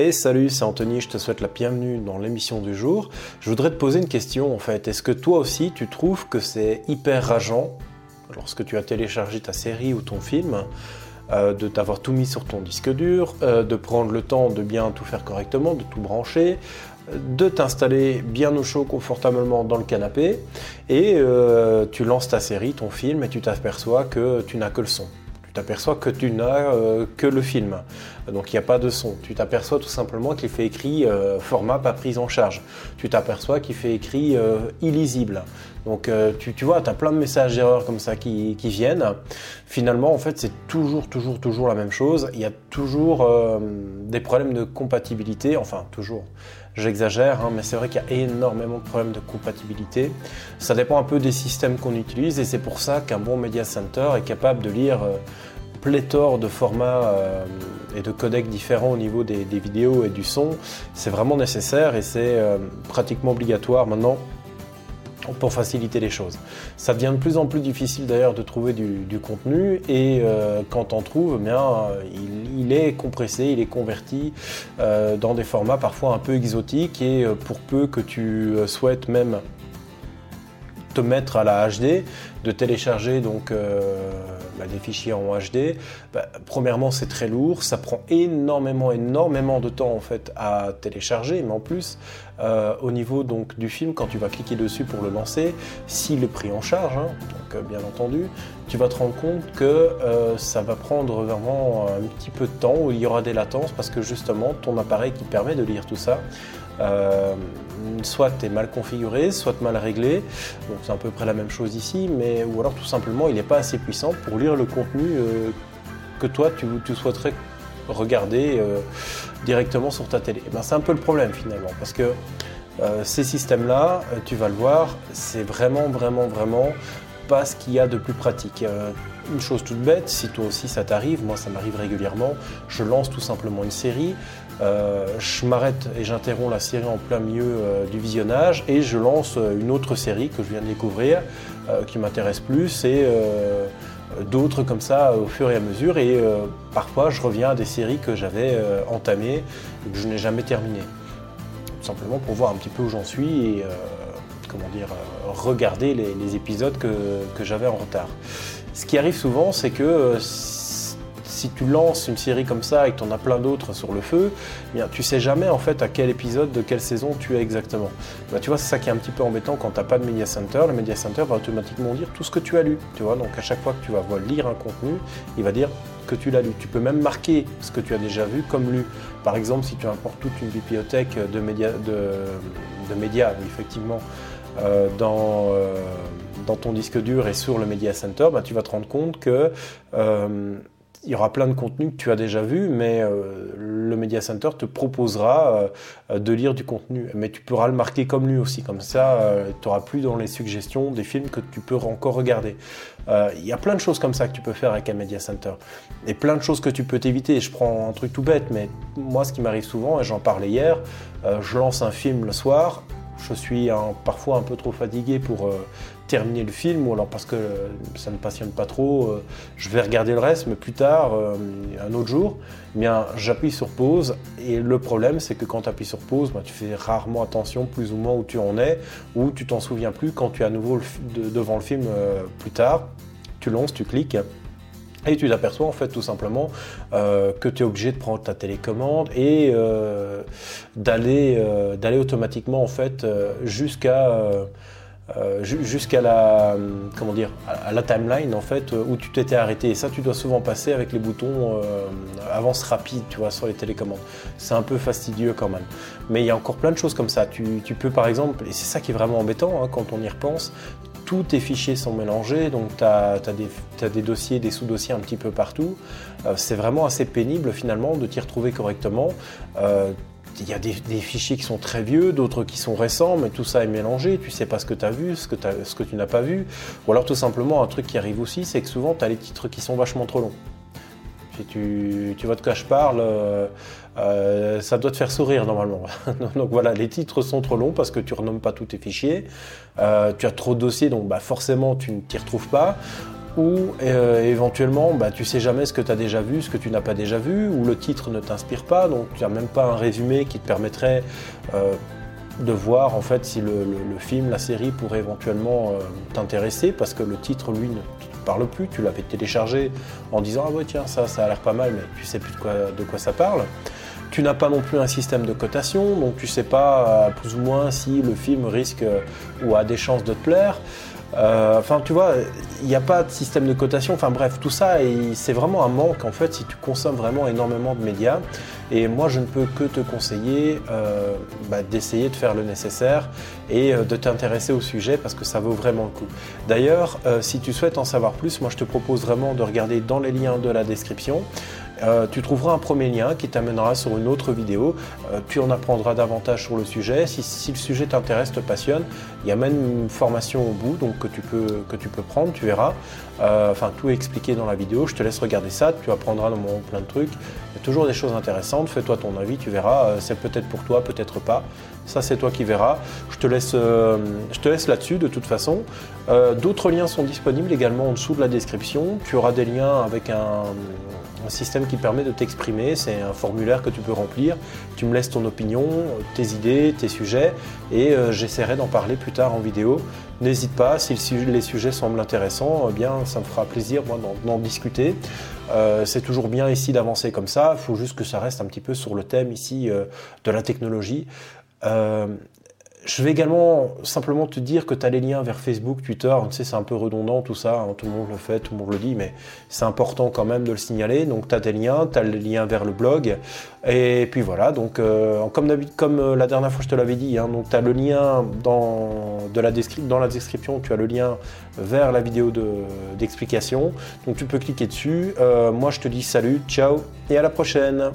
Et salut, c'est Anthony, je te souhaite la bienvenue dans l'émission du jour. Je voudrais te poser une question en fait. Est-ce que toi aussi tu trouves que c'est hyper rageant lorsque tu as téléchargé ta série ou ton film euh, de t'avoir tout mis sur ton disque dur, euh, de prendre le temps de bien tout faire correctement, de tout brancher, de t'installer bien au chaud confortablement dans le canapé et euh, tu lances ta série, ton film et tu t'aperçois que tu n'as que le son? T'aperçois que tu n'as euh, que le film. Donc il n'y a pas de son. Tu t'aperçois tout simplement qu'il fait écrit euh, format pas prise en charge. Tu t'aperçois qu'il fait écrit euh, illisible. Donc tu, tu, vois, tu as plein de messages d'erreur comme ça qui, viennent. Finalement, en fait, c'est toujours, toujours, toujours la même chose. Il y a toujours des problèmes de compatibilité. Enfin, toujours. J'exagère, hein, mais c'est vrai qu'il y a énormément de problèmes de compatibilité. Ça dépend un peu des systèmes qu'on utilise et c'est pour ça qu'un bon Media Center est capable de lire euh, pléthore de formats euh, et de codecs différents au niveau des, vidéos et du son. C'est vraiment nécessaire et c'est euh, pratiquement obligatoire maintenant pour faciliter les choses. Ça devient de plus en plus difficile d'ailleurs de trouver du, contenu et euh, quand on trouve, eh bien, il, est compressé, il est converti euh, dans des formats parfois un peu exotiques et euh, pour peu que tu souhaites même mettre à la HD, de télécharger donc bah, des fichiers en HD. Bah, premièrement, c'est très lourd, ça prend énormément, énormément de temps en fait à télécharger, mais en plus, euh, au niveau donc du film, quand tu vas cliquer dessus pour le lancer, s'il est pris en charge, hein, donc euh, bien entendu, tu vas te rendre compte que euh, ça va prendre vraiment un petit peu de temps où il y aura des latences parce que justement ton appareil qui permet de lire tout ça euh, soit est mal configuré, soit mal réglé. C'est à peu près la même chose ici, mais ou alors tout simplement il n'est pas assez puissant pour lire le contenu euh, que toi tu, souhaiterais regarder euh, directement sur ta télé. ben, c'est un peu le problème finalement, parce que ces systèmes-là, tu vas le voir, c'est vraiment, vraiment, vraiment pas ce qu'il y a de plus pratique. une chose toute bête, si toi aussi ça t'arrive, moi ça m'arrive régulièrement, je lance tout simplement une série, euh, je m'arrête et j'interromps la série en plein milieu euh, du visionnage et je lance euh, une autre série que je viens de découvrir qui m'intéresse plus et d'autres comme ça au fur et à mesure et parfois je reviens à des séries que j'avais entamées et que je n'ai jamais terminées. Simplement pour voir un petit peu où j'en suis et comment dire, regarder les, épisodes que, que j'avais en retard. Ce qui arrive souvent, c'est que si tu lances une série comme ça et que tu en as plein d'autres sur le feu, eh bien, tu sais jamais en fait à quel épisode de quelle saison tu es exactement. Bah, tu vois, c'est ça qui est un petit peu embêtant quand tu n'as pas de Media Center. Le Media Center va automatiquement dire tout ce que tu as lu. Tu vois, donc à chaque fois que tu vas lire un contenu, il va dire que tu l'as lu. Tu peux même marquer ce que tu as déjà vu comme lu. Par exemple, si tu importes toute une bibliothèque de médias, effectivement, euh, dans, euh, dans ton disque dur et sur le Media Center, bah, tu vas te rendre compte que euh, il y aura plein de contenus que tu as déjà vu, mais euh, le Media Center te proposera euh, de lire du contenu. Mais tu pourras le marquer comme lui aussi, comme ça, euh, tu n'auras plus dans les suggestions des films que tu peux encore regarder. Il y a plein de choses comme ça que tu peux faire avec un Media Center. Et plein de choses que tu peux t'éviter. Je prends un truc tout bête, mais moi, ce qui m'arrive souvent, et j'en parlais hier, je lance un film le soir, je suis parfois un peu trop fatigué pour terminer le film ou alors parce que ça ne passionne pas trop, euh, je vais regarder le reste, mais plus tard, euh, un autre jour, eh bien j'appuie sur pause et le problème c'est que quand tu appuies sur pause, bah, tu fais rarement attention plus ou moins où tu en es ou tu t'en souviens plus quand tu es à nouveau devant le film euh, plus tard. Tu lances, tu cliques et tu t'aperçois en fait tout simplement que tu es obligé de prendre ta télécommande et d'aller d'aller automatiquement en fait jusqu'à euh, la comment dire à la timeline en fait où tu t'étais arrêté. Et ça tu dois souvent passer avec les boutons euh, avance rapide tu vois sur les télécommandes. C'est un peu fastidieux quand même. Mais il y a encore plein de choses comme ça. Tu, peux par exemple et c'est ça qui est vraiment embêtant hein, quand on y repense tous tes fichiers sont mélangés, donc tu as, des, dossiers, des sous-dossiers un petit peu partout. Euh, c'est vraiment assez pénible finalement de t'y retrouver correctement il y a des, fichiers qui sont très vieux, d'autres qui sont récents, mais tout ça est mélangé. Tu sais pas ce que tu as vu, ce que, ce que tu n'as pas vu. Ou alors tout simplement, un truc qui arrive aussi, c'est que souvent tu as les titres qui sont vachement trop longs. Tu, vois de quoi je parle, euh, euh, ça doit te faire sourire normalement. donc voilà, les titres sont trop longs parce que tu renommes pas tous tes fichiers. Euh, tu as trop de dossiers, donc bah, forcément tu ne t'y retrouves pas ou éventuellement bah, tu sais jamais ce que tu as déjà vu, ce que tu n'as pas déjà vu, ou le titre ne t'inspire pas, donc tu n'as même pas un résumé qui te permettrait de voir en fait si le, film, la série pourrait éventuellement euh, t'intéresser, parce que le titre lui ne te parle plus, tu l'avais téléchargé en disant ah ouais tiens ça ça a l'air pas mal, mais tu sais plus de quoi, de quoi ça parle. Tu n'as pas non plus un système de cotation, donc tu sais pas plus ou moins si le film risque ou a des chances de te plaire. Euh, enfin, tu vois, il n'y a pas de système de cotation. Enfin bref, tout ça, c'est vraiment un manque en fait si tu consommes vraiment énormément de médias. Et moi, je ne peux que te conseiller euh, bah, d'essayer de faire le nécessaire et euh, de t'intéresser au sujet parce que ça vaut vraiment le coup. D'ailleurs, si tu souhaites en savoir plus, moi je te propose vraiment de regarder dans les liens de la description. Euh, tu trouveras un premier lien qui t'amènera sur une autre vidéo. Euh, tu en apprendras davantage sur le sujet. Si, le sujet t'intéresse, te passionne, il y a même une formation au bout donc que tu peux, prendre, tu verras. Euh, enfin, tout est expliqué dans la vidéo. Je te laisse regarder ça. Tu apprendras dans plein de trucs. Il y a toujours des choses intéressantes. Fais-toi ton avis, tu verras. c'est peut-être pour toi, peut-être pas. Ça, c'est toi qui verras. Je te laisse, je te laisse là-dessus de toute façon. D'autres liens sont disponibles également en dessous de la description. Tu auras des liens avec un un système qui permet de t'exprimer. C'est un formulaire que tu peux remplir. Tu me laisses ton opinion, tes idées, tes sujets, et euh, j'essaierai d'en parler plus tard en vidéo. N'hésite pas, si les sujets semblent intéressants, eh bien, ça me fera plaisir moi d'en discuter. Euh, c'est toujours bien ici d'avancer comme ça. Il faut juste que ça reste un petit peu sur le thème ici euh, de la technologie. Je vais également simplement te dire que tu as les liens vers Facebook, Twitter. Tu sais, c'est un peu redondant tout ça. Hein. tout le monde le fait, tout le monde le dit, mais c'est important quand même de le signaler. Donc, tu as des liens, tu as le lien vers le blog. Et puis voilà, donc euh, comme, euh, la dernière fois je te l'avais dit, hein, tu as le lien dans, de la dans la description, tu as le lien vers la vidéo d'explication. donc, tu peux cliquer dessus. Euh, moi, je te dis salut, ciao et à la prochaine.